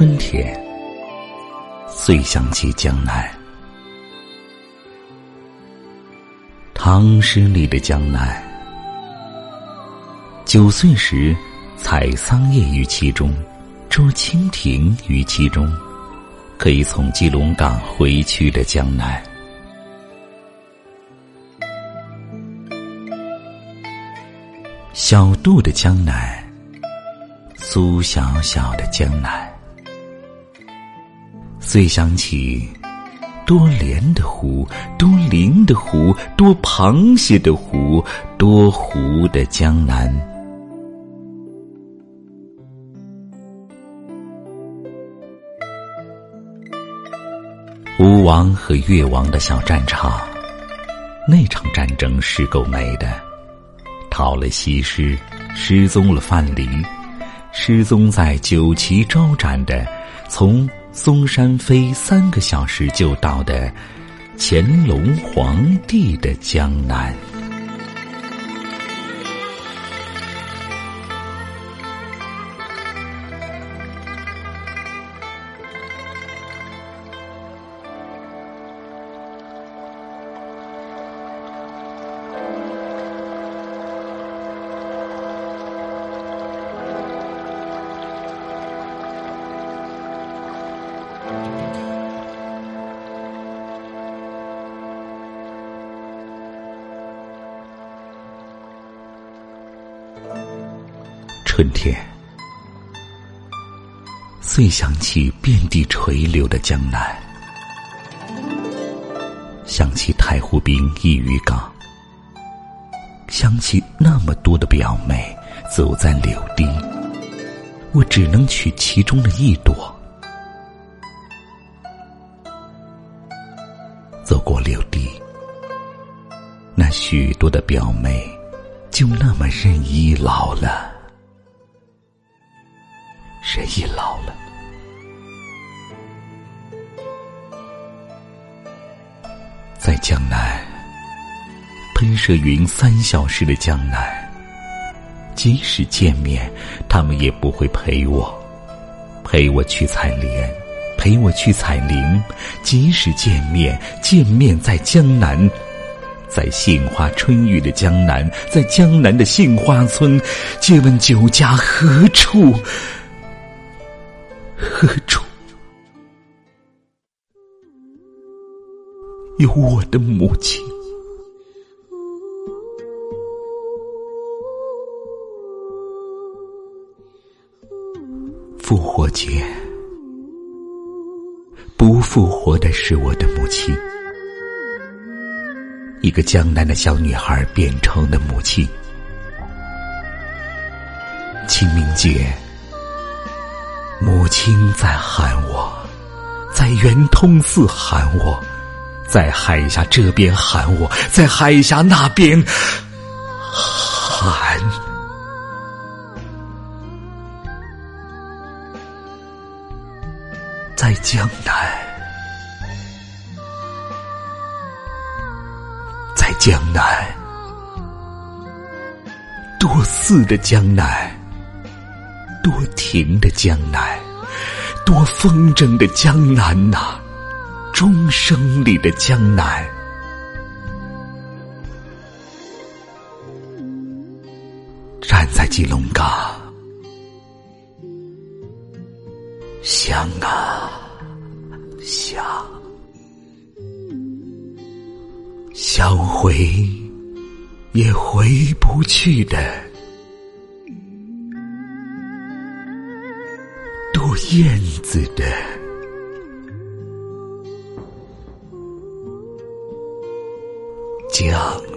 春天，遂想起江南。唐诗里的江南，九岁时采桑叶于其中，捉蜻蜓于其中，可以从基隆港回去的江南。小杜的江南，苏小小的江南，遂想起多莲的湖，多灵的湖，多螃蟹的湖，多湖的江南。吴王和越王的小战场，那场战争是够美的。逃了西施，失踪了范蠡，失踪在酒旗招展的，从嵩山飞三个小时就到的乾隆皇帝的江南。春天，遂想起遍地垂柳的江南，想起太湖滨一渔港，想起那么多的表妹走在柳堤，我只能取其中的一朵。走过柳堤，那许多的表妹就那么任意老了。人已老了，在江南喷射云三小时的江南，即使见面，他们也不会陪我，陪我去采莲，陪我去采菱。即使见面，见面在江南，在杏花春雨的江南，在江南的杏花村，借问酒家何处？何处有我的母亲？复活节，不复活的是我的母亲，一个江南的小女孩变成的母亲。清明节。母亲在喊我，在圆通寺喊我，在海峡这边喊我，在海峡那边喊，在江南，在江南，多寺的江南。多亭的江南，多风筝的江南呐，钟声里的江南。站在基隆港，想啊想，想回也回不去的。燕子的江。